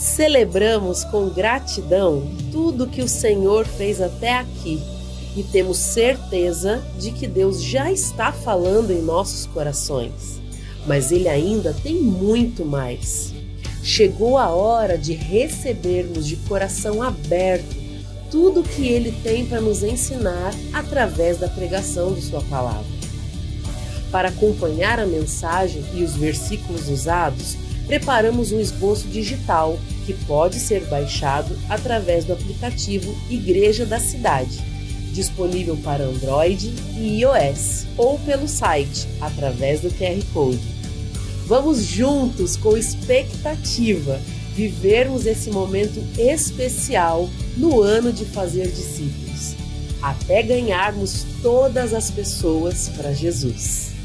Celebramos com gratidão tudo que o Senhor fez até aqui e temos certeza de que Deus já está falando em nossos corações. Mas Ele ainda tem muito mais. Chegou a hora de recebermos de coração aberto tudo o que Ele tem para nos ensinar através da pregação de Sua palavra. Para acompanhar a mensagem e os versículos usados, preparamos um esboço digital que pode ser baixado através do aplicativo Igreja da Cidade, disponível para Android e iOS, ou pelo site através do QR Code. Vamos juntos com expectativa vivermos esse momento especial no ano de fazer discípulos, até ganharmos todas as pessoas para Jesus.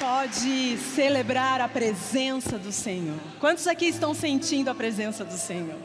Pode celebrar a presença do Senhor. Quantos aqui estão sentindo a presença do Senhor?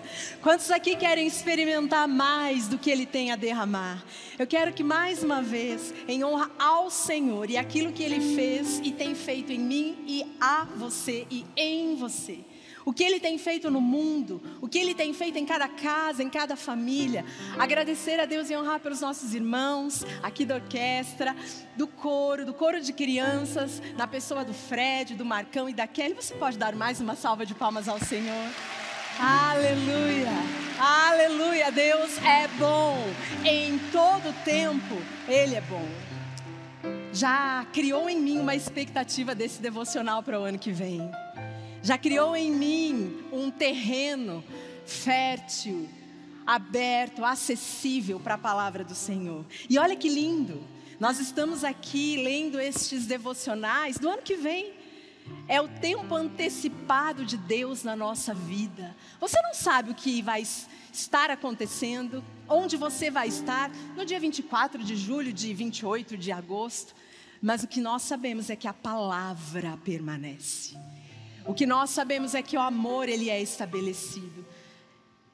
Quantos aqui querem experimentar mais do que Ele tem a derramar? Eu quero que mais uma vez, em honra ao Senhor e aquilo que Ele fez e tem feito em mim e a você e em você o que Ele tem feito no mundo, o que Ele tem feito em cada casa, em cada família. Agradecer a Deus e honrar pelos nossos irmãos aqui da orquestra, do coro, do coro de crianças, na pessoa do Fred, do Marcão e da Kelly. Você pode dar mais uma salva de palmas ao Senhor? Aleluia, aleluia, Deus é bom, em todo tempo Ele é bom. Já criou em mim uma expectativa desse devocional para o ano que vem já criou em mim um terreno fértil, aberto, acessível para a palavra do Senhor. E olha que lindo, nós estamos aqui lendo estes devocionais do ano que vem. É o tempo antecipado de Deus na nossa vida. Você não sabe o que vai estar acontecendo, onde você vai estar no dia 24 de julho, de 28 de agosto, mas o que nós sabemos é que a palavra permanece. O que nós sabemos é que o amor ele é estabelecido.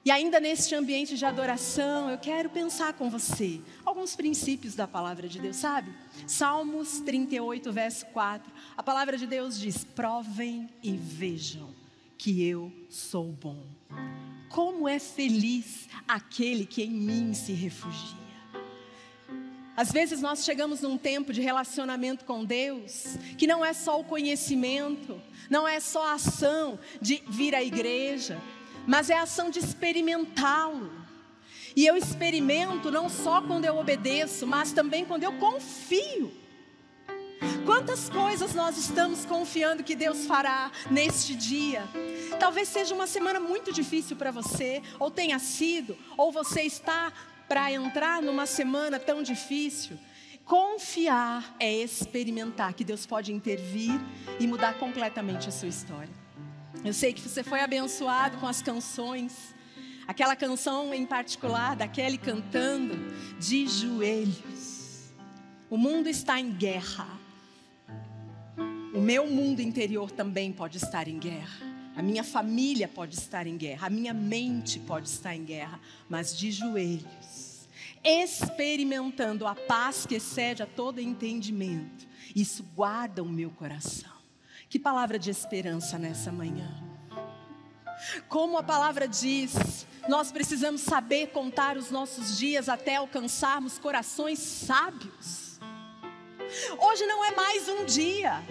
E ainda neste ambiente de adoração, eu quero pensar com você alguns princípios da palavra de Deus, sabe? Salmos 38, verso 4. A palavra de Deus diz: "Provem e vejam que eu sou bom". Como é feliz aquele que em mim se refugia. Às vezes nós chegamos num tempo de relacionamento com Deus, que não é só o conhecimento, não é só a ação de vir à igreja, mas é a ação de experimentá-lo. E eu experimento não só quando eu obedeço, mas também quando eu confio. Quantas coisas nós estamos confiando que Deus fará neste dia? Talvez seja uma semana muito difícil para você, ou tenha sido, ou você está para entrar numa semana tão difícil. Confiar é experimentar que Deus pode intervir e mudar completamente a sua história. Eu sei que você foi abençoado com as canções. Aquela canção em particular, da Kelly cantando, de joelhos. O mundo está em guerra. O meu mundo interior também pode estar em guerra. A minha família pode estar em guerra. A minha mente pode estar em guerra. Mas de joelhos experimentando a paz que excede a todo entendimento. Isso guarda o meu coração. Que palavra de esperança nessa manhã. Como a palavra diz, nós precisamos saber contar os nossos dias até alcançarmos corações sábios. Hoje não é mais um dia.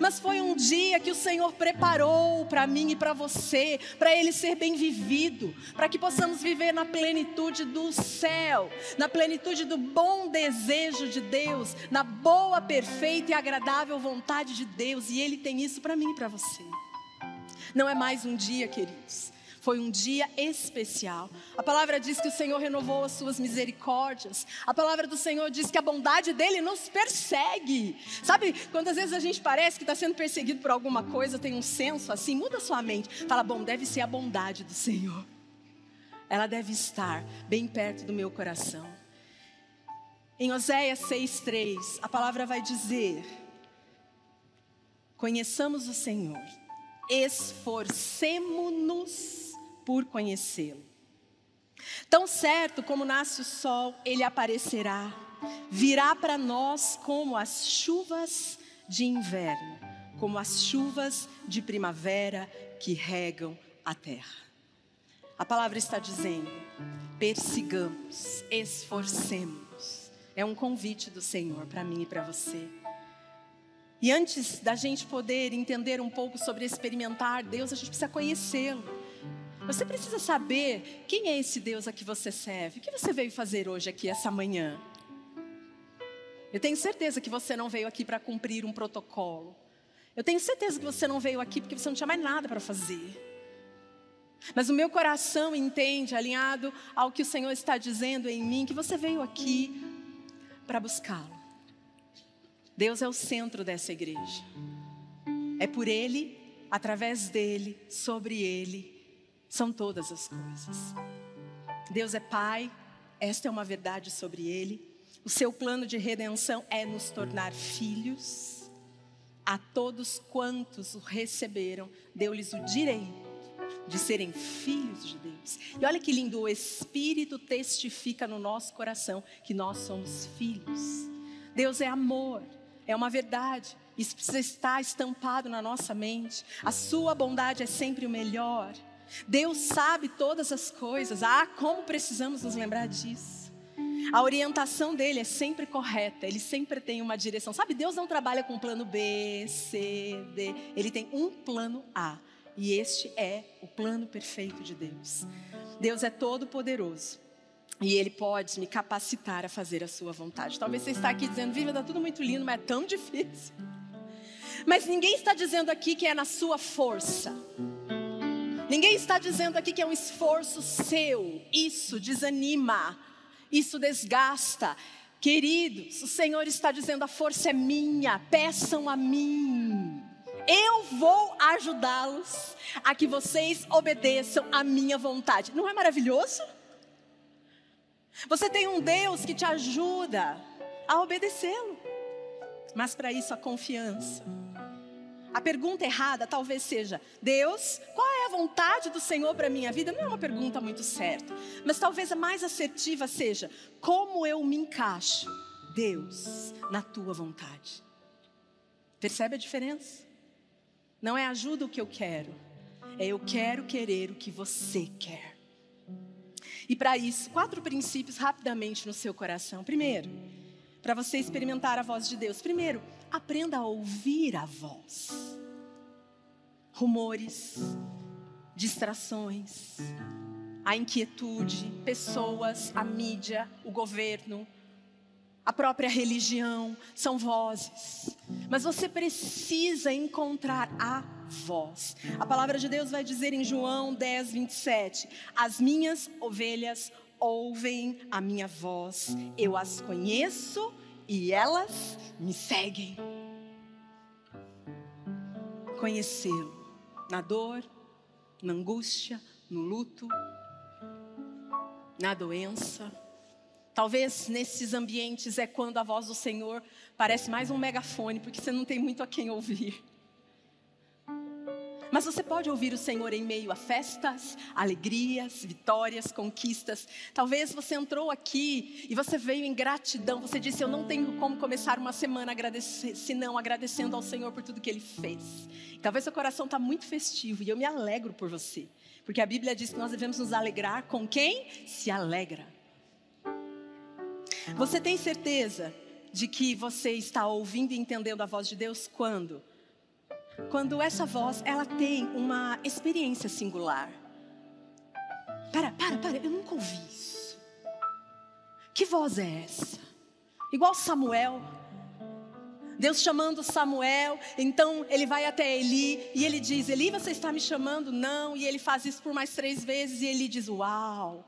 Mas foi um dia que o Senhor preparou para mim e para você, para ele ser bem vivido, para que possamos viver na plenitude do céu, na plenitude do bom desejo de Deus, na boa, perfeita e agradável vontade de Deus, e ele tem isso para mim e para você. Não é mais um dia, queridos, foi um dia especial. A palavra diz que o Senhor renovou as suas misericórdias. A palavra do Senhor diz que a bondade dele nos persegue. Sabe, quando vezes a gente parece que está sendo perseguido por alguma coisa, tem um senso assim, muda sua mente. Fala, bom, deve ser a bondade do Senhor. Ela deve estar bem perto do meu coração. Em Oséias 6,3, a palavra vai dizer: Conheçamos o Senhor, esforcemo-nos por conhecê-lo. Tão certo como nasce o sol, ele aparecerá. virá para nós como as chuvas de inverno, como as chuvas de primavera que regam a terra. A palavra está dizendo: persigamos, esforcemos. É um convite do Senhor para mim e para você. E antes da gente poder entender um pouco sobre experimentar Deus, a gente precisa conhecê-lo. Você precisa saber quem é esse Deus a que você serve. O que você veio fazer hoje aqui, essa manhã? Eu tenho certeza que você não veio aqui para cumprir um protocolo. Eu tenho certeza que você não veio aqui porque você não tinha mais nada para fazer. Mas o meu coração entende, alinhado ao que o Senhor está dizendo em mim, que você veio aqui para buscá-lo. Deus é o centro dessa igreja. É por Ele, através dele, sobre Ele, são todas as coisas. Deus é Pai, esta é uma verdade sobre Ele. O seu plano de redenção é nos tornar filhos. A todos quantos o receberam, deu-lhes o direito de serem filhos de Deus. E olha que lindo, o Espírito testifica no nosso coração que nós somos filhos. Deus é amor, é uma verdade. Isso precisa estar estampado na nossa mente. A sua bondade é sempre o melhor. Deus sabe todas as coisas. Ah, como precisamos nos lembrar disso. A orientação dele é sempre correta, ele sempre tem uma direção. Sabe, Deus não trabalha com plano B, C, D, ele tem um plano A. E este é o plano perfeito de Deus. Deus é todo poderoso. E Ele pode me capacitar a fazer a sua vontade. Talvez você está aqui dizendo, Viva, está tudo muito lindo, mas é tão difícil. Mas ninguém está dizendo aqui que é na sua força. Ninguém está dizendo aqui que é um esforço seu. Isso desanima. Isso desgasta. Queridos, o Senhor está dizendo: a força é minha, peçam a mim. Eu vou ajudá-los a que vocês obedeçam à minha vontade. Não é maravilhoso? Você tem um Deus que te ajuda a obedecê-lo. Mas para isso a confiança. A pergunta errada talvez seja: Deus, qual é a vontade do Senhor para minha vida? Não é uma pergunta muito certa. Mas talvez a mais assertiva seja: Como eu me encaixo, Deus, na tua vontade? Percebe a diferença? Não é ajuda o que eu quero, é eu quero querer o que você quer. E para isso, quatro princípios rapidamente no seu coração. Primeiro, para você experimentar a voz de Deus. Primeiro, aprenda a ouvir a voz. Rumores, distrações, a inquietude, pessoas, a mídia, o governo, a própria religião, são vozes. Mas você precisa encontrar a voz. A palavra de Deus vai dizer em João 10, 27: As minhas ovelhas ouvem a minha voz, eu as conheço e elas me seguem. Conhecê-lo na dor, na angústia, no luto, na doença Talvez nesses ambientes é quando a voz do Senhor parece mais um megafone, porque você não tem muito a quem ouvir. Mas você pode ouvir o Senhor em meio a festas, alegrias, vitórias, conquistas. Talvez você entrou aqui e você veio em gratidão. Você disse: Eu não tenho como começar uma semana agradecer, senão agradecendo ao Senhor por tudo que Ele fez. Talvez seu coração está muito festivo e eu me alegro por você, porque a Bíblia diz que nós devemos nos alegrar com quem se alegra. Você tem certeza de que você está ouvindo e entendendo a voz de Deus quando? Quando essa voz, ela tem uma experiência singular. Para, para, para, eu nunca ouvi isso. Que voz é essa? Igual Samuel. Deus chamando Samuel, então ele vai até Eli e ele diz: Eli, você está me chamando? Não. E ele faz isso por mais três vezes e ele diz: Uau,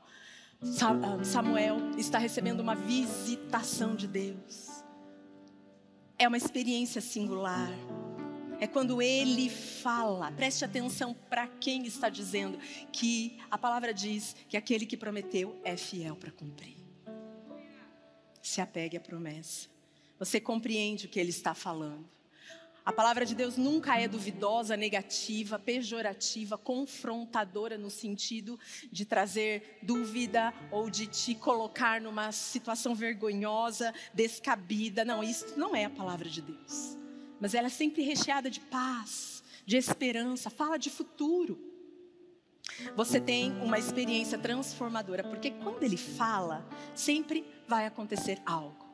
ah, Samuel está recebendo uma visitação de Deus. É uma experiência singular. É quando ele fala, preste atenção para quem está dizendo, que a palavra diz que aquele que prometeu é fiel para cumprir. Se apegue à promessa. Você compreende o que ele está falando. A palavra de Deus nunca é duvidosa, negativa, pejorativa, confrontadora no sentido de trazer dúvida ou de te colocar numa situação vergonhosa, descabida. Não, isso não é a palavra de Deus. Mas ela é sempre recheada de paz, de esperança, fala de futuro. Você tem uma experiência transformadora, porque quando ele fala, sempre vai acontecer algo.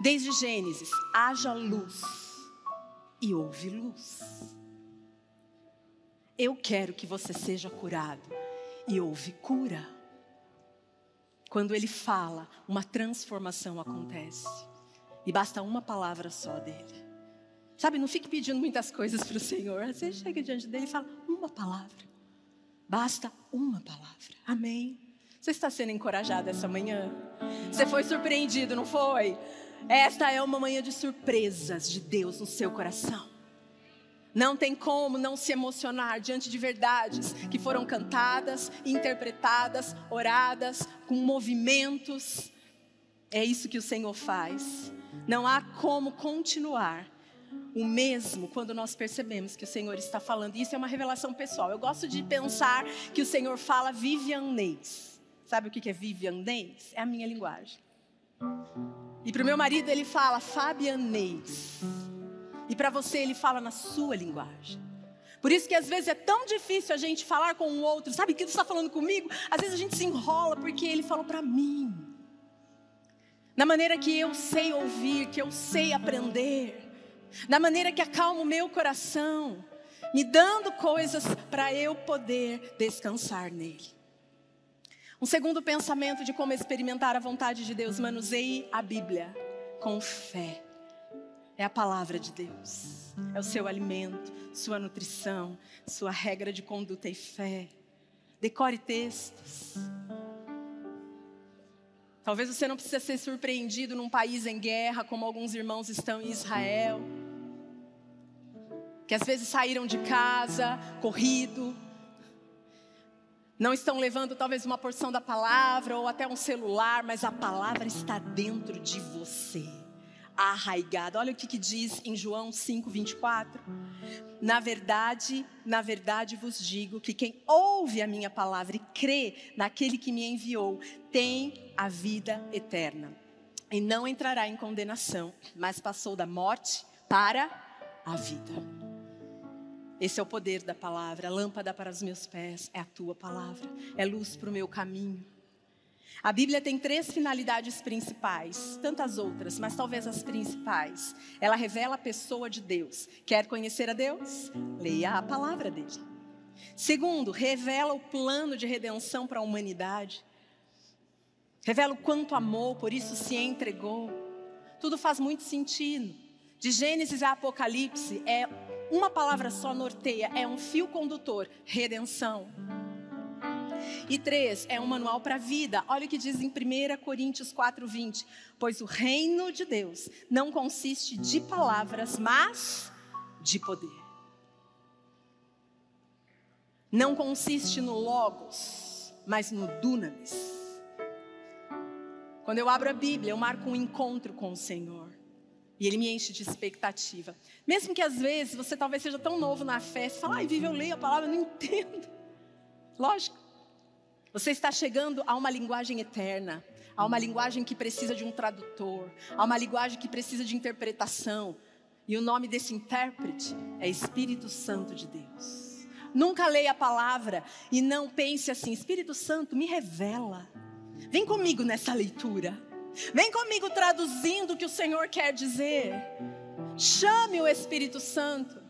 Desde Gênesis, haja luz e houve luz. Eu quero que você seja curado e houve cura. Quando ele fala, uma transformação acontece. E basta uma palavra só dele. Sabe, não fique pedindo muitas coisas para o Senhor. Você chega diante dele e fala uma palavra. Basta uma palavra. Amém. Você está sendo encorajado essa manhã? Você foi surpreendido, não foi? Esta é uma manhã de surpresas de Deus no seu coração. Não tem como não se emocionar diante de verdades que foram cantadas, interpretadas, oradas, com movimentos. É isso que o Senhor faz. Não há como continuar o mesmo quando nós percebemos que o Senhor está falando. Isso é uma revelação pessoal. Eu gosto de pensar que o Senhor fala vivianês. Sabe o que é vivianês? É a minha linguagem. E para o meu marido ele fala fabianês. E para você ele fala na sua linguagem. Por isso que às vezes é tão difícil a gente falar com o outro. Sabe o que você está falando comigo? Às vezes a gente se enrola porque ele falou para mim. Na maneira que eu sei ouvir, que eu sei aprender. Na maneira que acalma o meu coração. Me dando coisas para eu poder descansar nele. Um segundo pensamento de como experimentar a vontade de Deus, manuseie a Bíblia com fé. É a palavra de Deus, é o seu alimento, sua nutrição, sua regra de conduta e fé. Decore textos. Talvez você não precise ser surpreendido num país em guerra, como alguns irmãos estão em Israel, que às vezes saíram de casa, corrido, não estão levando talvez uma porção da palavra ou até um celular, mas a palavra está dentro de você, arraigada. Olha o que, que diz em João 5, 24. Na verdade, na verdade vos digo que quem ouve a minha palavra e crê naquele que me enviou, tem a vida eterna. E não entrará em condenação, mas passou da morte para a vida. Esse é o poder da palavra. A lâmpada para os meus pés é a tua palavra, é luz para o meu caminho. A Bíblia tem três finalidades principais, tantas outras, mas talvez as principais. Ela revela a pessoa de Deus. Quer conhecer a Deus? Leia a palavra dele. Segundo, revela o plano de redenção para a humanidade. Revela o quanto amou, por isso se entregou. Tudo faz muito sentido. De Gênesis a Apocalipse é uma palavra só norteia, é um fio condutor: redenção. E três, é um manual para a vida. Olha o que diz em 1 Coríntios 4,20. Pois o reino de Deus não consiste de palavras, mas de poder. Não consiste no logos, mas no dunamis. Quando eu abro a Bíblia, eu marco um encontro com o Senhor. E ele me enche de expectativa. Mesmo que às vezes você talvez seja tão novo na fé, você fala, ai, Vivi, eu leio a palavra, eu não entendo. Lógico. Você está chegando a uma linguagem eterna, a uma linguagem que precisa de um tradutor, a uma linguagem que precisa de interpretação. E o nome desse intérprete é Espírito Santo de Deus. Nunca leia a palavra e não pense assim: Espírito Santo, me revela. Vem comigo nessa leitura. Vem comigo traduzindo o que o Senhor quer dizer. Chame o Espírito Santo.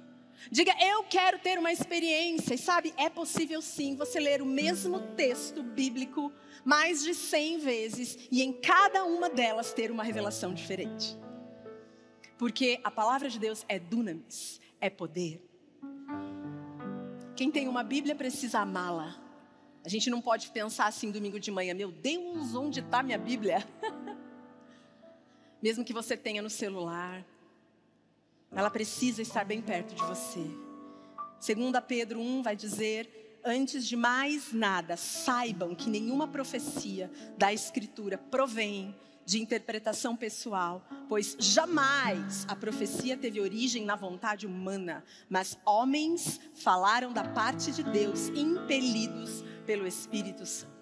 Diga, eu quero ter uma experiência. E sabe, é possível sim você ler o mesmo texto bíblico mais de cem vezes e em cada uma delas ter uma revelação diferente. Porque a palavra de Deus é dunamis, é poder. Quem tem uma Bíblia precisa amá-la. A gente não pode pensar assim domingo de manhã, meu Deus, onde está minha Bíblia? mesmo que você tenha no celular, ela precisa estar bem perto de você. Segunda Pedro 1 vai dizer: antes de mais nada, saibam que nenhuma profecia da Escritura provém de interpretação pessoal, pois jamais a profecia teve origem na vontade humana, mas homens falaram da parte de Deus, impelidos pelo Espírito Santo.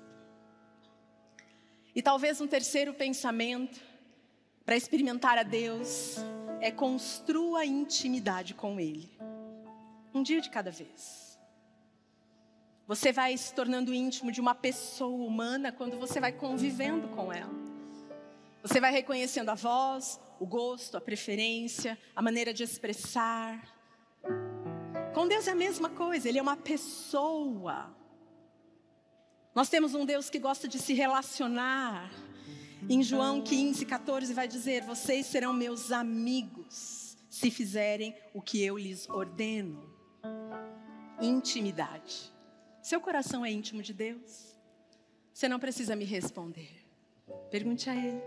E talvez um terceiro pensamento para experimentar a Deus é construa intimidade com Ele, um dia de cada vez. Você vai se tornando íntimo de uma pessoa humana quando você vai convivendo com ela. Você vai reconhecendo a voz, o gosto, a preferência, a maneira de expressar. Com Deus é a mesma coisa, Ele é uma pessoa. Nós temos um Deus que gosta de se relacionar. Em João 15, 14 vai dizer: Vocês serão meus amigos se fizerem o que eu lhes ordeno. Intimidade. Seu coração é íntimo de Deus? Você não precisa me responder. Pergunte a Ele.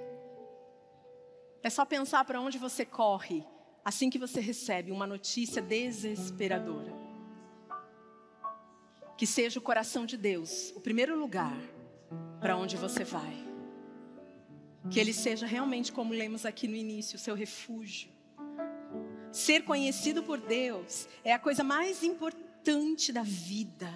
É só pensar para onde você corre assim que você recebe uma notícia desesperadora. Que seja o coração de Deus o primeiro lugar para onde você vai. Que Ele seja realmente, como lemos aqui no início, o seu refúgio. Ser conhecido por Deus é a coisa mais importante da vida.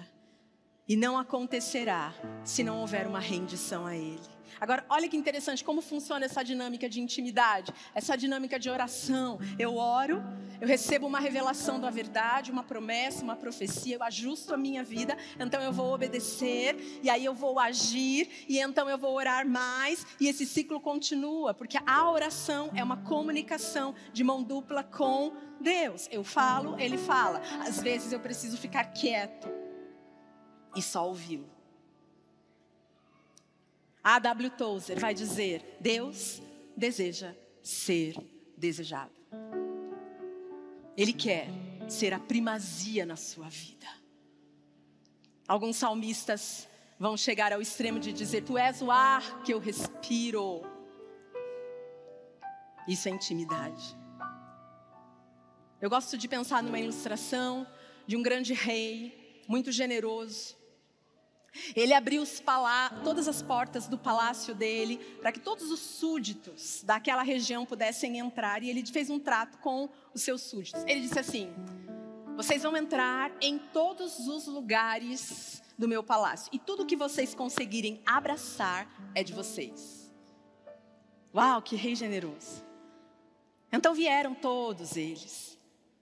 E não acontecerá se não houver uma rendição a Ele. Agora, olha que interessante como funciona essa dinâmica de intimidade, essa dinâmica de oração. Eu oro, eu recebo uma revelação da verdade, uma promessa, uma profecia, eu ajusto a minha vida, então eu vou obedecer, e aí eu vou agir, e então eu vou orar mais, e esse ciclo continua, porque a oração é uma comunicação de mão dupla com Deus. Eu falo, Ele fala. Às vezes eu preciso ficar quieto e só ouvi-lo. A W. Tozer vai dizer: Deus deseja ser desejado. Ele quer ser a primazia na sua vida. Alguns salmistas vão chegar ao extremo de dizer: Tu és o ar que eu respiro. Isso é intimidade. Eu gosto de pensar numa ilustração de um grande rei, muito generoso, ele abriu todas as portas do palácio dele para que todos os súditos daquela região pudessem entrar e ele fez um trato com os seus súditos. Ele disse assim: Vocês vão entrar em todos os lugares do meu palácio e tudo que vocês conseguirem abraçar é de vocês. Uau, que rei generoso! Então vieram todos eles.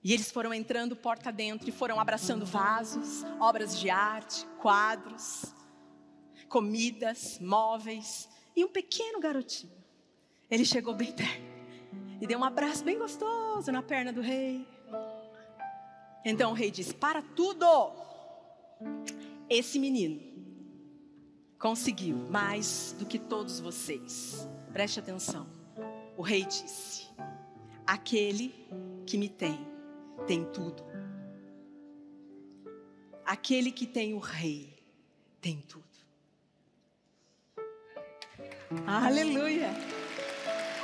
E eles foram entrando porta dentro e foram abraçando vasos, obras de arte, quadros, comidas, móveis e um pequeno garotinho. Ele chegou bem perto e deu um abraço bem gostoso na perna do rei. Então o rei disse: Para tudo! Esse menino conseguiu mais do que todos vocês. Preste atenção. O rei disse: Aquele que me tem tem tudo. Aquele que tem o rei tem tudo. Aleluia.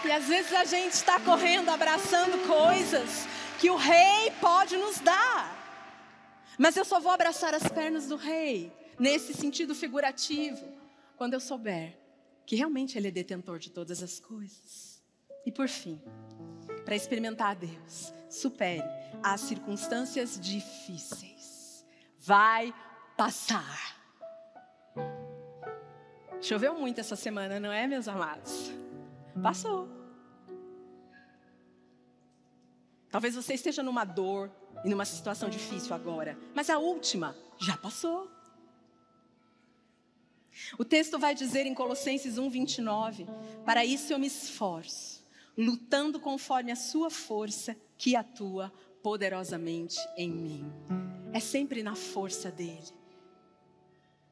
E às vezes a gente está correndo, abraçando coisas que o rei pode nos dar. Mas eu só vou abraçar as pernas do rei, nesse sentido figurativo, quando eu souber que realmente ele é detentor de todas as coisas. E por fim, para experimentar Deus, supere as circunstâncias difíceis. Vai passar. Choveu muito essa semana, não é, meus amados? Passou. Talvez você esteja numa dor e numa situação difícil agora, mas a última já passou. O texto vai dizer em Colossenses 1:29, para isso eu me esforço, lutando conforme a sua força que atua poderosamente em mim. É sempre na força dele.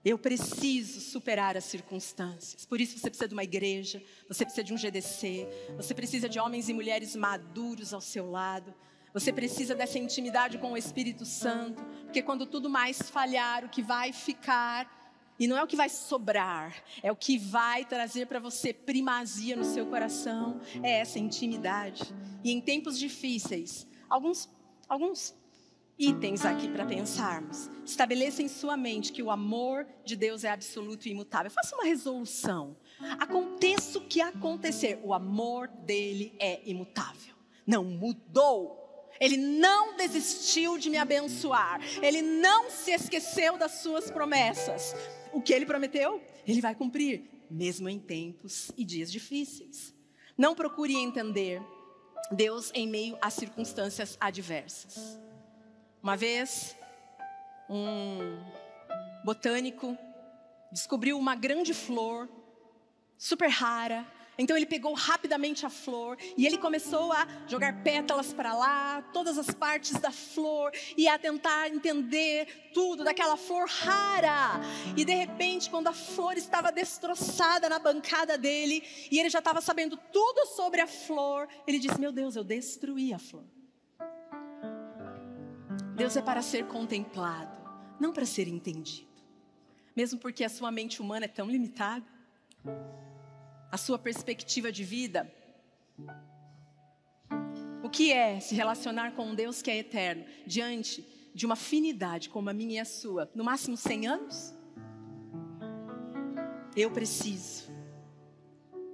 Eu preciso superar as circunstâncias. Por isso você precisa de uma igreja, você precisa de um GDC, você precisa de homens e mulheres maduros ao seu lado. Você precisa dessa intimidade com o Espírito Santo, porque quando tudo mais falhar, o que vai ficar e não é o que vai sobrar, é o que vai trazer para você primazia no seu coração, é essa intimidade. E em tempos difíceis, alguns alguns itens aqui para pensarmos. Estabeleça em sua mente que o amor de Deus é absoluto e imutável. Faça uma resolução. Aconteça o que acontecer, o amor dele é imutável. Não mudou. Ele não desistiu de me abençoar. Ele não se esqueceu das suas promessas. O que ele prometeu, ele vai cumprir, mesmo em tempos e dias difíceis. Não procure entender Deus em meio a circunstâncias adversas. Uma vez, um botânico descobriu uma grande flor, super rara. Então ele pegou rapidamente a flor e ele começou a jogar pétalas para lá, todas as partes da flor e a tentar entender tudo daquela flor rara. E de repente, quando a flor estava destroçada na bancada dele e ele já estava sabendo tudo sobre a flor, ele disse: Meu Deus, eu destruí a flor. Deus é para ser contemplado, não para ser entendido. Mesmo porque a sua mente humana é tão limitada, a sua perspectiva de vida. O que é se relacionar com um Deus que é eterno diante de uma afinidade como a minha e a sua? No máximo 100 anos? Eu preciso.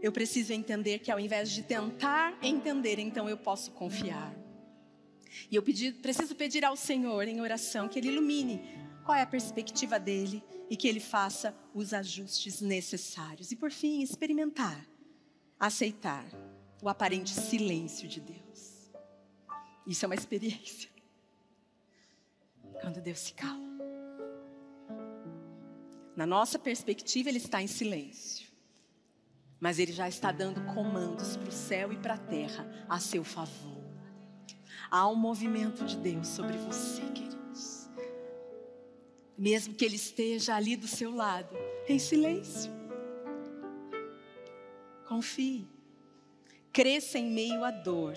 Eu preciso entender que ao invés de tentar entender, então eu posso confiar. E eu pedi, preciso pedir ao Senhor em oração que Ele ilumine qual é a perspectiva dele e que Ele faça os ajustes necessários. E por fim, experimentar, aceitar o aparente silêncio de Deus. Isso é uma experiência. Quando Deus se cala. Na nossa perspectiva, Ele está em silêncio. Mas Ele já está dando comandos para o céu e para a terra a seu favor. Há um movimento de Deus sobre você, queridos. Mesmo que Ele esteja ali do seu lado, em silêncio. Confie. Cresça em meio à dor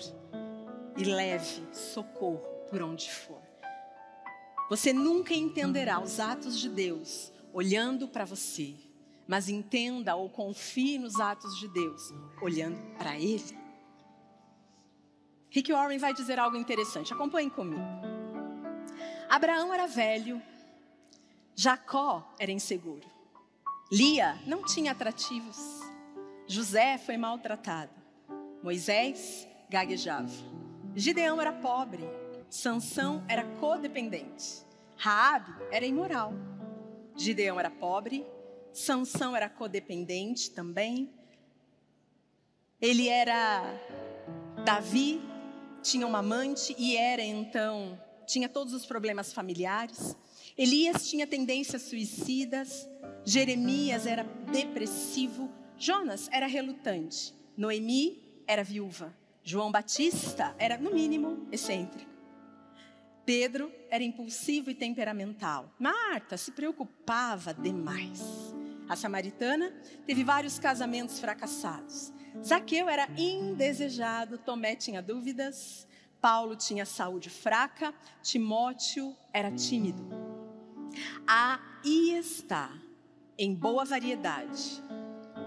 e leve socorro por onde for. Você nunca entenderá os atos de Deus olhando para você, mas entenda ou confie nos atos de Deus olhando para Ele. Rick Warren vai dizer algo interessante. Acompanhem comigo. Abraão era velho, Jacó era inseguro, Lia não tinha atrativos, José foi maltratado, Moisés gaguejava, Gideão era pobre, Sansão era codependente, Raabe era imoral, Gideão era pobre, Sansão era codependente também, ele era Davi tinha uma amante e era então, tinha todos os problemas familiares. Elias tinha tendências suicidas, Jeremias era depressivo, Jonas era relutante, Noemi era viúva, João Batista era, no mínimo, excêntrico. Pedro era impulsivo e temperamental. Marta se preocupava demais. A samaritana teve vários casamentos fracassados. Zaqueu era indesejado, Tomé tinha dúvidas, Paulo tinha saúde fraca, Timóteo era tímido. Aí está, em boa variedade,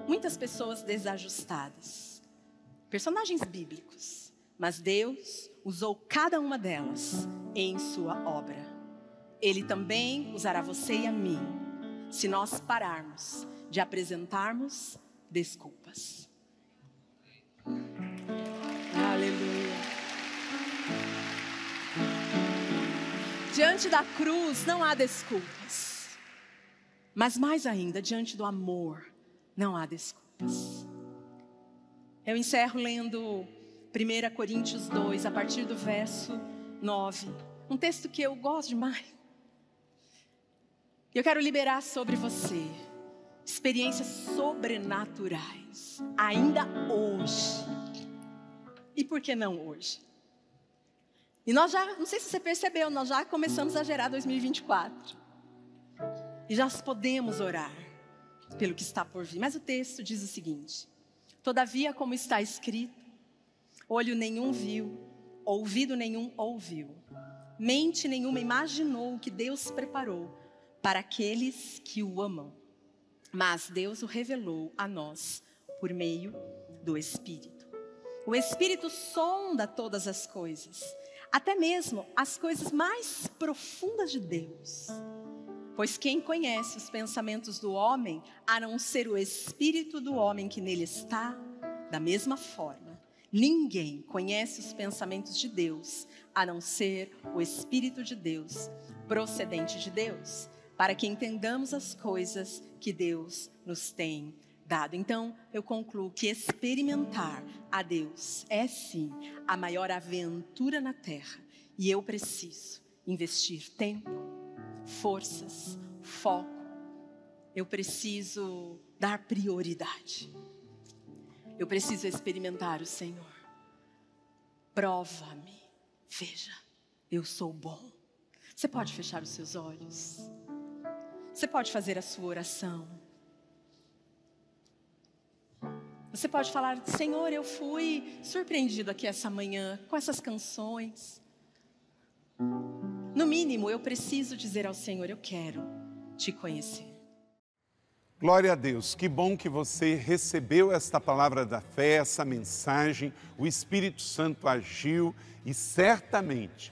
muitas pessoas desajustadas, personagens bíblicos, mas Deus usou cada uma delas em sua obra. Ele também usará você e a mim, se nós pararmos de apresentarmos desculpas. Aleluia. Diante da cruz não há desculpas. Mas mais ainda, diante do amor, não há desculpas. Eu encerro lendo 1 Coríntios 2, a partir do verso 9. Um texto que eu gosto demais. Eu quero liberar sobre você experiências sobrenaturais, ainda hoje. E por que não hoje? E nós já, não sei se você percebeu, nós já começamos a gerar 2024. E já podemos orar pelo que está por vir. Mas o texto diz o seguinte: Todavia, como está escrito, olho nenhum viu, ouvido nenhum ouviu, mente nenhuma imaginou o que Deus preparou para aqueles que o amam mas Deus o revelou a nós por meio do Espírito. O Espírito sonda todas as coisas, até mesmo as coisas mais profundas de Deus. Pois quem conhece os pensamentos do homem, a não ser o espírito do homem que nele está, da mesma forma, ninguém conhece os pensamentos de Deus, a não ser o espírito de Deus, procedente de Deus, para que entendamos as coisas que Deus nos tem dado. Então, eu concluo que experimentar a Deus é sim a maior aventura na terra, e eu preciso investir tempo forças, foco. Eu preciso dar prioridade. Eu preciso experimentar o Senhor. Prova-me. Veja, eu sou bom. Você pode fechar os seus olhos. Você pode fazer a sua oração. Você pode falar: Senhor, eu fui surpreendido aqui essa manhã com essas canções. No mínimo, eu preciso dizer ao Senhor: Eu quero te conhecer. Glória a Deus, que bom que você recebeu esta palavra da fé, essa mensagem. O Espírito Santo agiu e certamente